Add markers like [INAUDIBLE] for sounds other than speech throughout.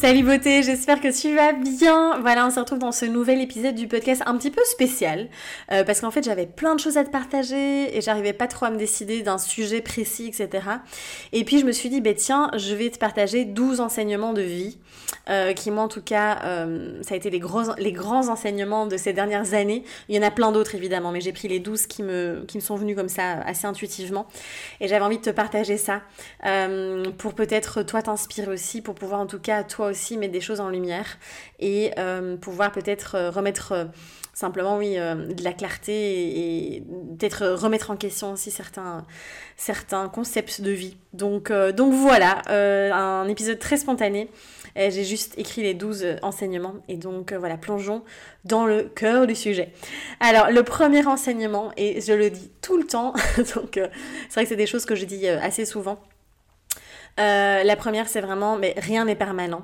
Salut beauté, j'espère que tu vas bien. Voilà, on se retrouve dans ce nouvel épisode du podcast un petit peu spécial euh, parce qu'en fait j'avais plein de choses à te partager et j'arrivais pas trop à me décider d'un sujet précis, etc. Et puis je me suis dit, bah tiens, je vais te partager 12 enseignements de vie euh, qui moi en tout cas, euh, ça a été les, gros, les grands enseignements de ces dernières années. Il y en a plein d'autres évidemment, mais j'ai pris les 12 qui me, qui me sont venus comme ça assez intuitivement et j'avais envie de te partager ça pour peut-être toi t'inspirer aussi, pour pouvoir en tout cas toi aussi mettre des choses en lumière et euh, pouvoir peut-être euh, remettre euh, simplement oui de la clarté et, peut-être remettre en question aussi certains certains concepts de vie. Donc donc voilà un épisode très spontané. J'ai juste écrit les 12 enseignements et donc voilà plongeons dans le cœur du sujet. Alors le premier enseignement et je le dis tout le temps [LAUGHS] donc c'est vrai que c'est des choses que je dis assez souvent euh, la première, c'est vraiment, mais rien n'est permanent.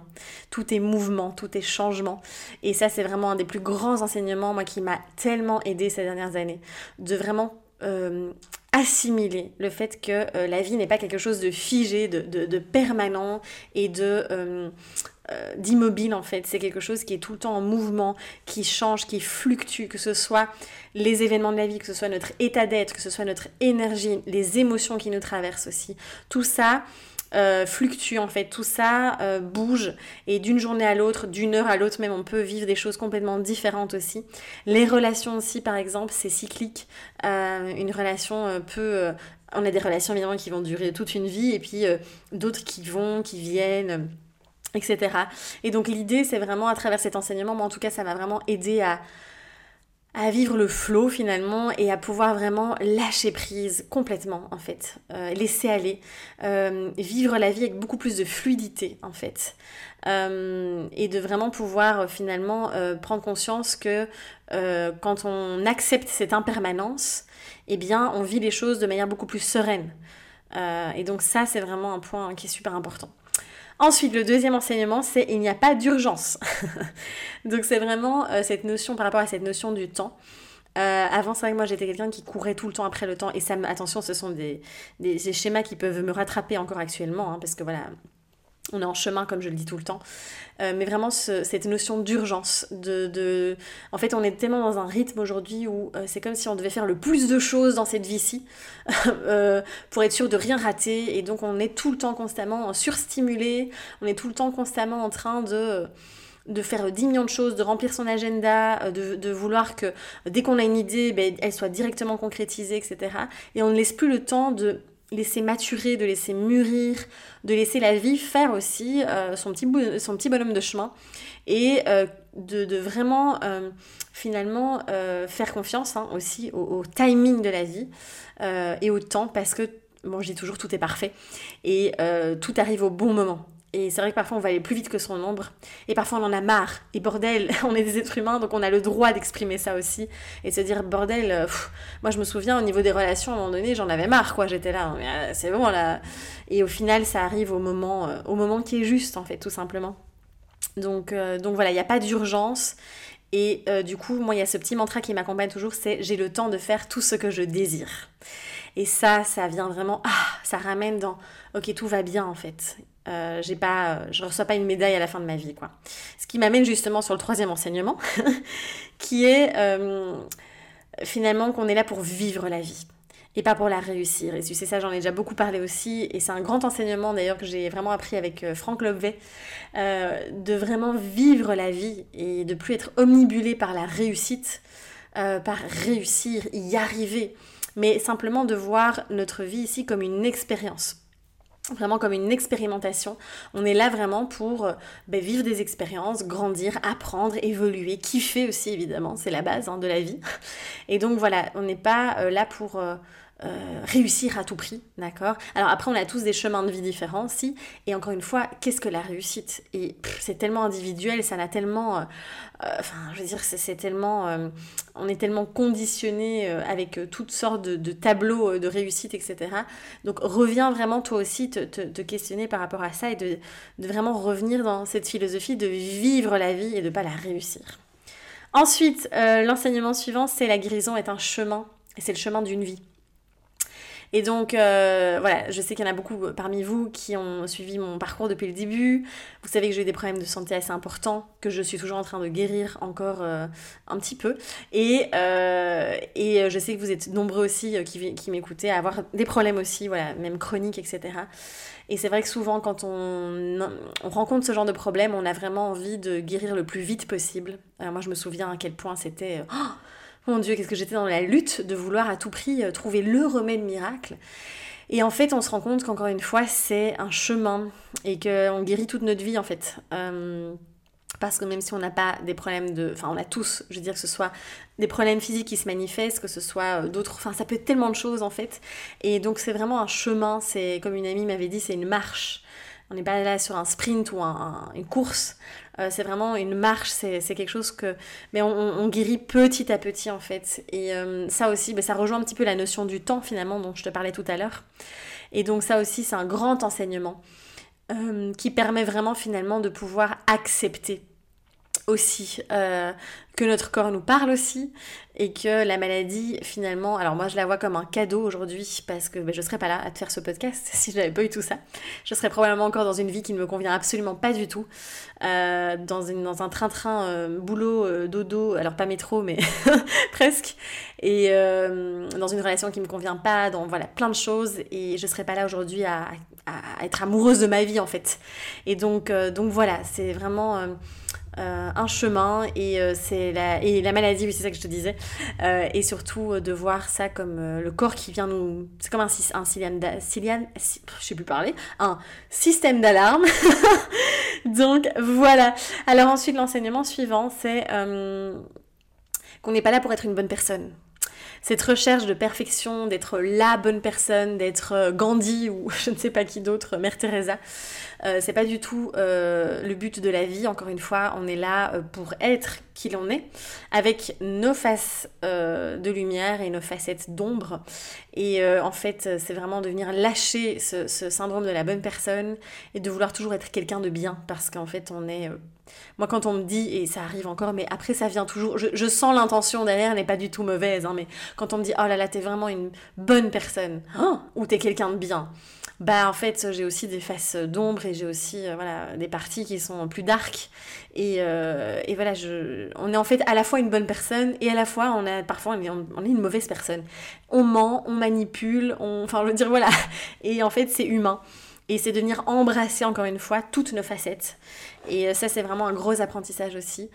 Tout est mouvement, tout est changement. Et ça, c'est vraiment un des plus grands enseignements, moi, qui m'a tellement aidé ces dernières années, de vraiment euh, assimiler le fait que euh, la vie n'est pas quelque chose de figé, de, permanent et de d'immobile en fait. C'est quelque chose qui est tout le temps en mouvement, qui change, qui fluctue, que ce soit les événements de la vie, que ce soit notre état d'être, que ce soit notre énergie, les émotions qui nous traversent aussi. Tout ça, euh, fluctue en fait, tout ça euh, bouge et d'une journée à l'autre, d'une heure à l'autre même, on peut vivre des choses complètement différentes aussi. Les relations aussi par exemple, c'est cyclique. Euh, une relation peut... on a des relations évidemment qui vont durer toute une vie et puis d'autres qui vont, qui viennent etc. Et donc l'idée c'est vraiment à travers cet enseignement, moi en tout cas ça m'a vraiment aidé à, à vivre le flow finalement et à pouvoir vraiment lâcher prise complètement en fait, euh, laisser aller, euh, vivre la vie avec beaucoup plus de fluidité en fait euh, et de vraiment pouvoir finalement prendre conscience que quand on accepte cette impermanence, eh bien on vit les choses de manière beaucoup plus sereine et donc ça c'est vraiment un point qui est super important. Ensuite, le deuxième enseignement, c'est il n'y a pas d'urgence. [LAUGHS] Donc c'est vraiment euh, cette notion par rapport à cette notion du temps. Euh, avant, c'est que moi j'étais quelqu'un qui courait tout le temps après le temps. Et ça, attention, ce sont des, des, schémas qui peuvent me rattraper encore actuellement. Hein, parce que voilà, on est en chemin, comme je le dis tout le temps. Euh, mais vraiment, cette notion d'urgence. De, En fait, on est tellement dans un rythme aujourd'hui où euh, c'est comme si on devait faire le plus de choses dans cette vie-ci [LAUGHS] euh, pour être sûr de rien rater. Et donc, on est tout le temps constamment surstimulé. On est tout le temps constamment en train de de faire 10 millions de choses, de remplir son agenda, de, vouloir que dès qu'on a une idée, ben, elle soit directement concrétisée, etc. Et on ne laisse plus le temps de laisser maturer, de laisser mûrir, de laisser la vie faire aussi euh, son, petit bonhomme de chemin et euh, de, vraiment euh, finalement faire confiance hein, aussi au, timing de la vie et au temps parce que, bon je dis toujours tout est parfait et tout arrive au bon moment. Et c'est vrai que parfois on va aller plus vite que son ombre. Et parfois on en a marre. Et bordel, [LAUGHS] on est des êtres humains, donc on a le droit d'exprimer ça aussi. Et de se dire, bordel, euh, moi je me souviens au niveau des relations, à un moment donné, j'en avais marre, quoi. J'étais là, euh, c'est bon là. Et au final, ça arrive au moment, euh, au moment qui est juste, en fait, tout simplement. Donc, donc voilà, il n'y a pas d'urgence. Et du coup, moi, il y a ce petit mantra qui m'accompagne toujours, c'est j'ai le temps de faire tout ce que je désire. Et ça, ça vient vraiment, ah, ça ramène dans, ok, tout va bien en fait. Euh, j'ai pas, je reçois pas une médaille à la fin de ma vie, quoi. Ce qui m'amène justement sur le troisième enseignement, [LAUGHS] qui est euh, finalement qu'on est là pour vivre la vie et pas pour la réussir. Et tu sais ça, j'en ai déjà beaucoup parlé aussi, et c'est un grand enseignement d'ailleurs que j'ai vraiment appris avec euh, Franck Lobvet, de vraiment vivre la vie et de plus être omnibulé par la réussite, par réussir, y arriver, mais simplement de voir notre vie ici comme une expérience vraiment comme une expérimentation. On est là vraiment pour euh, ben, vivre des expériences, grandir, apprendre, évoluer, kiffer aussi évidemment, c'est la base hein, de la vie. Et donc voilà, on n'est pas euh, là pour euh, réussir à tout prix, d'accord? Alors après, on a tous des chemins de vie différents, si. Et encore une fois, qu'est-ce que la réussite? Et c'est tellement individuel, ça n'a tellement... Euh, euh, enfin, je veux dire, c'est tellement... on est tellement conditionné avec toutes sortes de, tableaux de réussite, etc. Donc reviens vraiment toi aussi te, te, questionner par rapport à ça et de, vraiment revenir dans cette philosophie de vivre la vie et de pas la réussir. Ensuite, l'enseignement suivant, c'est la guérison est un chemin, et c'est le chemin d'une vie. Et donc, euh, voilà, je sais qu'il y en a beaucoup parmi vous qui ont suivi mon parcours depuis le début. Vous savez que j'ai des problèmes de santé assez importants, que je suis toujours en train de guérir encore euh, un petit peu. Et, euh, et je sais que vous êtes nombreux aussi qui, m'écoutez à avoir des problèmes aussi, voilà, même chroniques, etc. Et c'est vrai que souvent, quand on, on, rencontre ce genre de problème, on a vraiment envie de guérir le plus vite possible. moi, je me souviens à quel point c'était... Oh, mon Dieu, qu'est-ce que j'étais dans la lutte de vouloir à tout prix euh, trouver le remède miracle. Et en fait, on se rend compte qu'encore une fois, c'est un chemin et qu'on guérit toute notre vie en fait. Euh, parce que même si on n'a pas des problèmes de... Enfin, on a tous, je veux dire, que ce soit des problèmes physiques qui se manifestent, que ce soit euh, d'autres... Enfin, ça peut être tellement de choses en fait. Et donc, c'est vraiment un chemin. C'est, comme une amie m'avait dit, c'est une marche. On n'est pas là sur un sprint ou une course. Euh, c'est vraiment une marche, c'est quelque chose que... Mais on, guérit petit à petit en fait. Et euh, ça aussi, ben, ça rejoint un petit peu la notion du temps finalement dont je te parlais tout à l'heure. Et donc ça aussi, c'est un grand enseignement euh, qui permet vraiment finalement de pouvoir accepter aussi, euh, que notre corps nous parle aussi, et que la maladie, finalement, alors moi je la vois comme un cadeau aujourd'hui, parce que ben, je serais pas là à te faire ce podcast [LAUGHS] si je n'avais pas eu tout ça. Je serais probablement encore dans une vie qui ne me convient absolument pas du tout, euh, dans, une, dans un train-train euh, boulot, dodo, alors pas métro, mais [LAUGHS] presque, et dans une relation qui ne me convient pas, dans voilà, plein de choses, et je ne serais pas là aujourd'hui à, à, être amoureuse de ma vie en fait. Et donc, donc voilà, c'est vraiment euh, un chemin et euh, c'est la et la maladie oui c'est ça que je te disais. Euh, et surtout de voir ça comme le corps qui vient nous c'est comme un un je sais plus parler un système d'alarme. [LAUGHS] Donc voilà. Alors ensuite l'enseignement suivant c'est qu'on n'est pas là pour être une bonne personne cette recherche de perfection, d'être la bonne personne, d'être Gandhi [LAUGHS] ou je ne sais pas qui d'autre, Mère Teresa, euh, c'est pas du tout euh, le but de la vie. Encore une fois, on est là euh, pour être qui l'on est, avec nos faces de lumière et nos facettes d'ombre. Et en fait, c'est vraiment de venir lâcher ce, syndrome de la bonne personne et de vouloir toujours être quelqu'un de bien, parce qu'en fait, on est moi, quand on me dit, et ça arrive encore, mais après, ça vient toujours. Je, sens l'intention derrière, n'est pas du tout mauvaise, hein, mais quand on me dit, oh là là, t'es vraiment une bonne personne, oh, ou t'es quelqu'un de bien, bah en fait j'ai aussi des faces d'ombre et j'ai aussi euh, voilà des parties qui sont plus dark. Et, euh, et, voilà je, on est en fait à la fois une bonne personne et à la fois on a parfois on est, on est une mauvaise personne. On ment on manipule on enfin je veux dire voilà. Et en fait c'est humain et c'est de venir embrasser encore une fois toutes nos facettes et euh, ça c'est vraiment un gros apprentissage aussi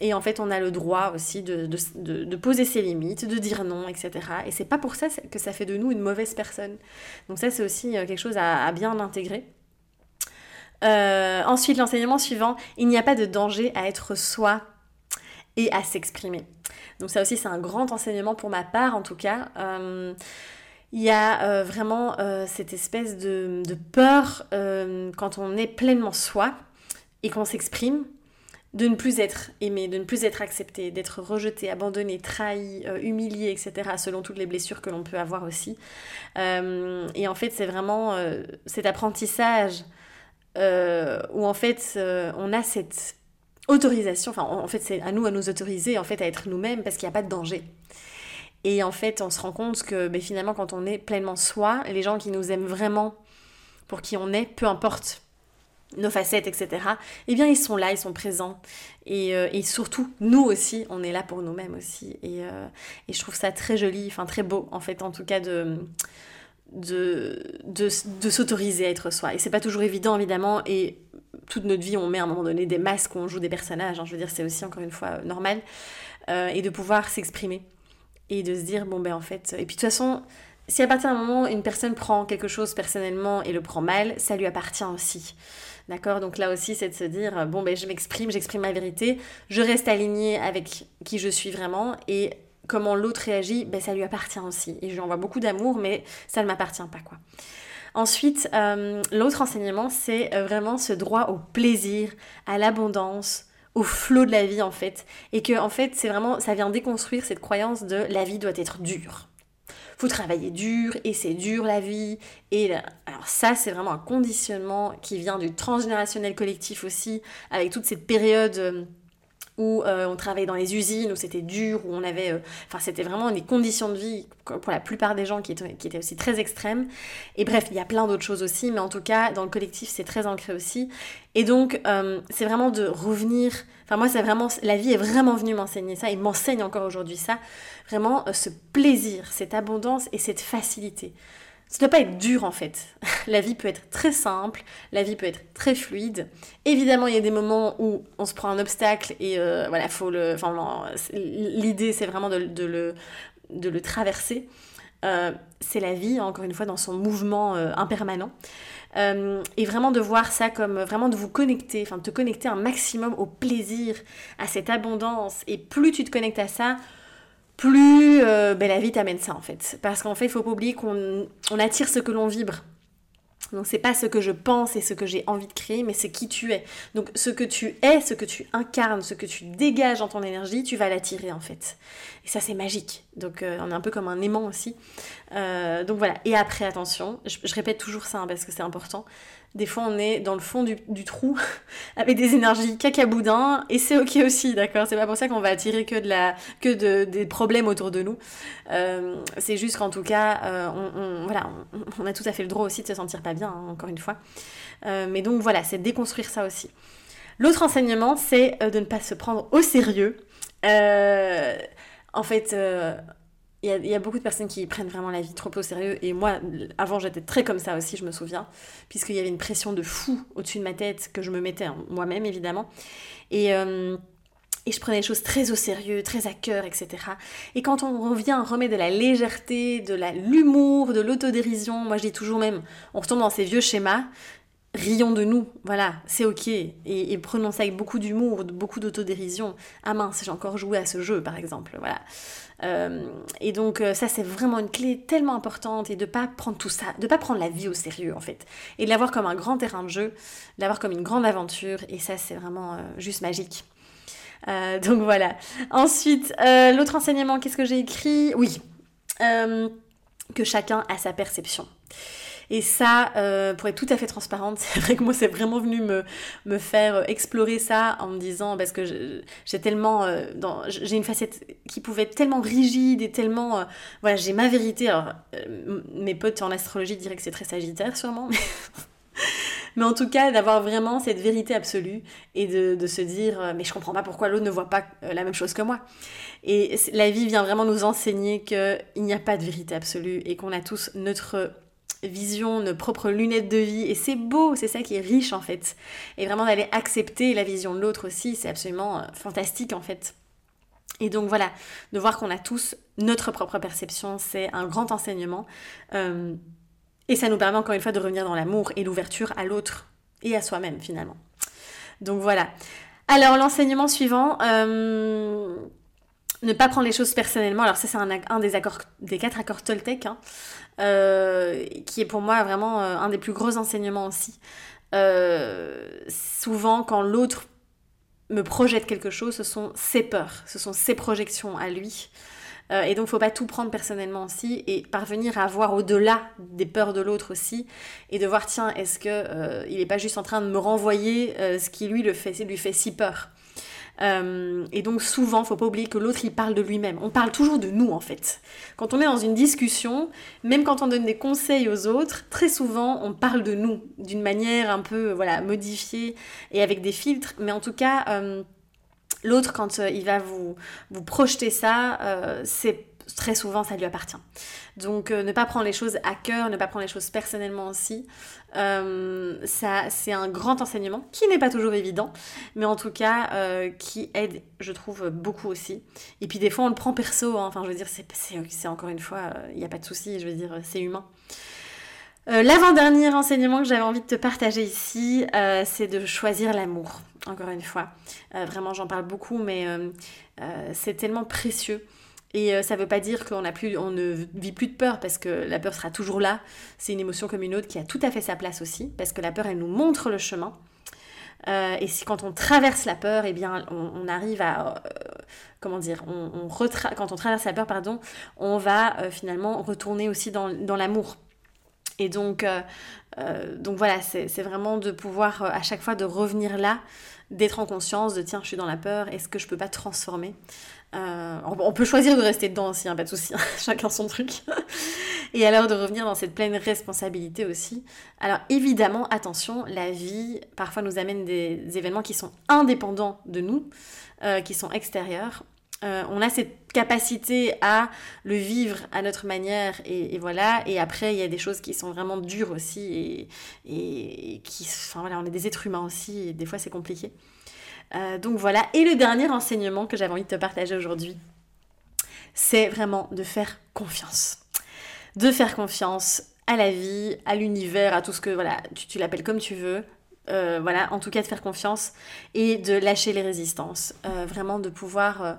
et en fait, on a le droit aussi de, de, de, poser ses limites, de dire non, etc. Et c'est pas pour ça que ça fait de nous une mauvaise personne. Donc ça, c'est aussi euh, quelque chose à, bien intégrer. Euh, ensuite, l'enseignement suivant, il n'y a pas de danger à être soi et à s'exprimer. Donc ça aussi, c'est un grand enseignement pour ma part, en tout cas. Il y a vraiment cette espèce de, peur quand on est pleinement soi et qu'on s'exprime de ne plus être aimé, de ne plus être accepté, d'être rejeté, abandonné, trahi, euh, humilié, etc., selon toutes les blessures que l'on peut avoir aussi. Euh, et en fait, c'est vraiment euh, cet apprentissage où en fait, on a cette autorisation, enfin, en fait, c'est à nous à nous autoriser en fait à être nous-mêmes parce qu'il n'y a pas de danger. Et en fait, on se rend compte que ben, finalement, quand on est pleinement soi, les gens qui nous aiment vraiment pour qui on est, peu importe nos facettes, etc., eh bien, ils sont là, ils sont présents. Et, euh, et surtout, nous aussi, on est là pour nous-mêmes aussi. Et, euh, et, je trouve ça très joli, enfin très beau, en fait, en tout cas, de, de, de, de s'autoriser à être soi. Et c'est pas toujours évident, évidemment, et toute notre vie, on met à un moment donné des masques, on joue des personnages, hein. je veux dire, c'est aussi, encore une fois, euh, normal. et de pouvoir s'exprimer. Et de se dire, bon, ben, en fait... Et puis, de toute façon si à partir d'un moment une personne prend quelque chose personnellement et le prend mal, ça lui appartient aussi. D'accord? Donc là aussi, c'est de se dire, bon, ben, je m'exprime, j'exprime ma vérité, je reste alignée avec qui je suis vraiment et comment l'autre réagit, ben, ça lui appartient aussi. Et je lui envoie beaucoup d'amour, mais ça ne m'appartient pas, quoi. Ensuite, euh, l'autre enseignement, c'est euh, vraiment ce droit au plaisir, à l'abondance, au flot de la vie en fait. Et que en fait, c'est vraiment, ça vient déconstruire cette croyance de la vie doit être dure. Faut travailler dur et c'est dur la vie. Et alors ça, c'est vraiment un conditionnement qui vient du transgénérationnel collectif aussi, avec toute cette période euh, où euh, on travaillait dans les usines, où c'était dur, où on avait... Euh, enfin, c'était vraiment des conditions de vie, pour la plupart des gens, qui étaient, qui étaient aussi très extrêmes. Et bref, il y a plein d'autres choses aussi, mais en tout cas, dans le collectif, c'est très ancré aussi. Et donc, euh, c'est vraiment de revenir... Enfin, moi, c'est vraiment... La vie est vraiment venue m'enseigner ça, et m'enseigne encore aujourd'hui ça. Vraiment, ce plaisir, cette abondance et cette facilité. Ça ne doit pas être dur en fait. [LAUGHS] La vie peut être très simple, la vie peut être très fluide. Évidemment, il y a des moments où on se prend un obstacle et euh, voilà, faut le. Enfin, l'idée c'est vraiment de, le, de le traverser. Euh, c'est la vie, encore une fois, dans son mouvement euh, impermanent. et vraiment de voir ça comme vraiment de vous connecter, enfin de te connecter un maximum au plaisir, à cette abondance. Et plus tu te connectes à ça, plus euh, ben, la vie t'amène ça en fait. Parce qu'en fait, il faut pas oublier qu'on attire ce que l'on vibre. Donc c'est pas ce que je pense et ce que j'ai envie de créer, mais c'est qui tu es. Donc ce que tu es, ce que tu incarnes, ce que tu dégages dans ton énergie, tu vas l'attirer en fait. Et ça c'est magique. Donc euh, on est un peu comme un aimant aussi. Euh, donc voilà. Et après attention, je, répète toujours ça hein, parce que c'est important. Des fois, on est dans le fond du, trou [LAUGHS] avec des énergies cacaboudin et c'est ok aussi, d'accord? C'est pas pour ça qu'on va attirer que, de la, que de, des problèmes autour de nous. Euh, c'est juste qu'en tout cas, euh, on, voilà, on, a tout à fait le droit aussi de se sentir pas bien, hein, encore une fois. Euh, mais donc voilà, c'est déconstruire ça aussi. L'autre enseignement, c'est de ne pas se prendre au sérieux. en fait, il y, a, beaucoup de personnes qui prennent vraiment la vie trop au sérieux. Et moi, avant, j'étais très comme ça aussi, je me souviens. Puisqu'il y avait une pression de fou au-dessus de ma tête que je me mettais moi-même, évidemment. Et, euh, et je prenais les choses très au sérieux, très à cœur, etc. Et quand on revient, on remet de la légèreté, de l'humour, de l'autodérision. Moi, je dis toujours même, on retombe dans ces vieux schémas rions de nous, voilà, c'est ok. Et, et, prenons ça avec beaucoup d'humour, beaucoup d'autodérision. Ah mince, j'ai encore joué à ce jeu, par exemple, voilà. Euh, et donc euh, ça c'est vraiment une clé tellement importante et de pas prendre tout ça, de pas prendre la vie au sérieux en fait, et de l'avoir comme un grand terrain de jeu, d'avoir comme une grande aventure, et ça c'est vraiment euh, juste magique. [LAUGHS] donc voilà. Ensuite, l'autre enseignement, qu'est-ce que j'ai écrit? Oui, que chacun a sa perception. Et ça, euh, pour être tout à fait transparente, [LAUGHS] c'est vrai que moi, c'est vraiment venu me, me faire euh, explorer ça en me disant, parce que j'ai tellement, euh, j'ai une facette qui pouvait être tellement rigide et tellement, voilà, j'ai ma vérité. Alors, mes potes en astrologie diraient que c'est très sagittaire, sûrement. [LAUGHS] Mais... en tout cas, d'avoir vraiment cette vérité absolue et de, de, se dire, mais je comprends pas pourquoi l'autre ne voit pas la même chose que moi. Et la vie vient vraiment nous enseigner qu'il n'y a pas de vérité absolue et qu'on a tous notre vision, nos propres lunettes de vie. Et c'est beau, c'est ça qui est riche en fait. Et vraiment d'aller accepter la vision de l'autre aussi, c'est absolument euh, fantastique en fait. Et donc voilà, de voir qu'on a tous notre propre perception, c'est un grand enseignement. Euh, et ça nous permet encore une fois de revenir dans l'amour et l'ouverture à l'autre et à soi-même finalement. Donc voilà. Alors l'enseignement suivant, euh, ne pas prendre les choses personnellement. Alors ça c'est un, des, accords, des quatre accords Toltec. Hein. Euh, qui est pour moi vraiment euh, un des plus gros enseignements aussi. Euh, souvent, quand l'autre me projette quelque chose, ce sont ses peurs, ce sont ses projections à lui. et donc, faut pas tout prendre personnellement aussi et parvenir à voir au-delà des peurs de l'autre aussi et de voir, tiens, est-ce que il n'est pas juste en train de me renvoyer ce qui lui le fait, lui fait si peur. Euh, et donc souvent, faut pas oublier que l'autre, il parle de lui-même. On parle toujours de nous, en fait. Quand on est dans une discussion, même quand on donne des conseils aux autres, très souvent, on parle de nous d'une manière un peu, voilà, modifiée et avec des filtres. Mais en tout cas, euh, l'autre, quand euh, il va vous, vous projeter ça, c'est très souvent ça lui appartient. Donc ne pas prendre les choses à cœur, ne pas prendre les choses personnellement aussi. Euh, c'est un grand enseignement qui n'est pas toujours évident, mais en tout cas euh, qui aide, je trouve, beaucoup aussi. Et puis des fois, on le prend perso, hein. enfin, je veux dire, c'est encore une fois, il n'y a pas de souci, je veux dire, c'est humain. Euh, l'avant-dernier enseignement que j'avais envie de te partager ici, c'est de choisir l'amour, encore une fois. vraiment, j'en parle beaucoup, mais c'est tellement précieux. Et euh, ça ne veut pas dire qu'on plus, on ne vit plus de peur parce que la peur sera toujours là. C'est une émotion comme une autre qui a tout à fait sa place aussi parce que la peur, elle nous montre le chemin. Euh, et si quand on traverse la peur, eh bien, on, arrive à, euh, comment dire, on, quand on traverse la peur, pardon, on va finalement retourner aussi dans, dans l'amour. Et donc, donc voilà, c'est vraiment de pouvoir à chaque fois de revenir là, d'être en conscience, de tiens, je suis dans la peur, est-ce que je peux pas transformer? Euh, on peut choisir de rester dedans aussi, hein, pas de souci, [LAUGHS] chacun son truc. Et alors de revenir dans cette pleine responsabilité aussi. Alors évidemment, attention, la vie parfois nous amène des événements qui sont indépendants de nous, euh, qui sont extérieurs. Euh, on a cette capacité à le vivre à notre manière et, voilà. Et après, il y a des choses qui sont vraiment dures aussi et, et qui, enfin voilà, on est des êtres humains aussi et des fois c'est compliqué. Euh, donc voilà. Et le dernier enseignement que j'avais envie de te partager aujourd'hui, c'est vraiment de faire confiance. De faire confiance à la vie, à l'univers, à tout ce que, voilà, tu, l'appelles comme tu veux. Euh, voilà, en tout cas de faire confiance et de lâcher les résistances. Euh, vraiment de pouvoir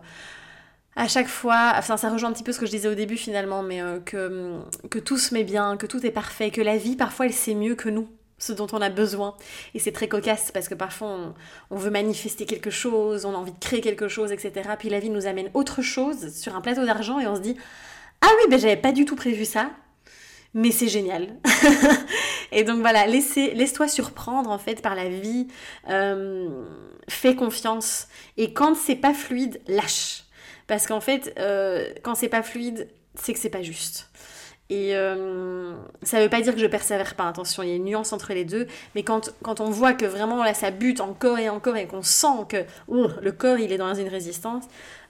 à chaque fois, enfin ça rejoint un petit peu ce que je disais au début finalement, mais que, que tout se met bien, que tout est parfait, que la vie parfois elle sait mieux que nous ce dont on a besoin. Et c'est très cocasse parce que parfois on, veut manifester quelque chose, on a envie de créer quelque chose, etc. Puis la vie nous amène autre chose sur un plateau d'argent et on se dit Ah oui, ben j'avais pas du tout prévu ça, mais c'est génial. [LAUGHS] et donc voilà, laisse-toi surprendre en fait par la vie, euh, fais confiance. Et quand c'est pas fluide, lâche. Parce qu'en fait, euh, quand c'est pas fluide, c'est que c'est pas juste. Et euh, ça ne veut pas dire que je persévère pas, attention, il y a une nuance entre les deux. Mais quand, quand on voit que vraiment là ça bute encore et encore et qu'on sent que le corps il est dans une résistance,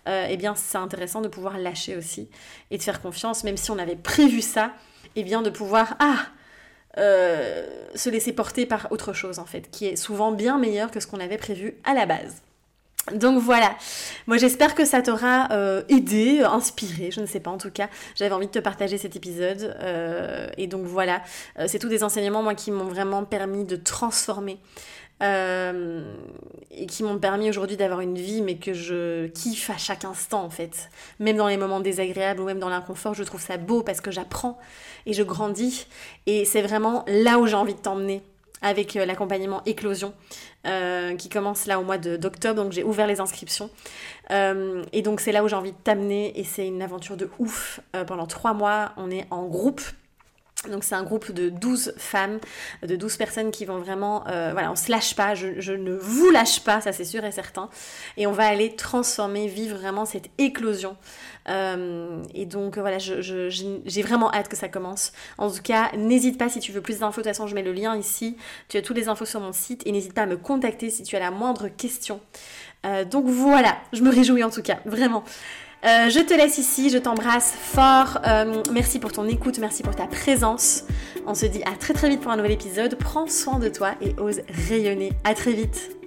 euh, eh bien c'est intéressant de pouvoir lâcher aussi et de faire confiance, même si on avait prévu ça, eh bien de pouvoir ah euh, se laisser porter par autre chose en fait, qui est souvent bien meilleur que ce qu'on avait prévu à la base. Donc voilà, moi j'espère que ça t'aura euh, aidé, inspiré, je ne sais pas en tout cas, j'avais envie de te partager cet épisode euh, et donc voilà, euh, c'est tous des enseignements moi qui m'ont vraiment permis de transformer et qui m'ont permis aujourd'hui d'avoir une vie mais que je kiffe à chaque instant en fait, même dans les moments désagréables ou même dans l'inconfort, je trouve ça beau parce que j'apprends et je grandis. Et c'est vraiment là où j'ai envie de t'emmener avec euh, l'accompagnement Éclosion euh, qui commence là au mois d'octobre. Donc j'ai ouvert les inscriptions. Euh, et donc c'est là où j'ai envie de t'amener et c'est une aventure de ouf. pendant trois mois, on est en groupe donc c'est un groupe de 12 femmes, de 12 personnes qui vont vraiment, euh, voilà, on se lâche pas, je, ne vous lâche pas, ça c'est sûr et certain. Et on va aller transformer, vivre vraiment cette éclosion. Euh, et donc voilà, j'ai vraiment hâte que ça commence. En tout cas, n'hésite pas si tu veux plus d'infos, de toute façon je mets le lien ici, tu as toutes les infos sur mon site et n'hésite pas à me contacter si tu as la moindre question. Euh, donc voilà, je me réjouis en tout cas, vraiment. Euh, je te laisse ici, je t'embrasse fort. Euh, merci pour ton écoute, merci pour ta présence. On se dit à très très vite pour un nouvel épisode. Prends soin de toi et ose rayonner. À très vite.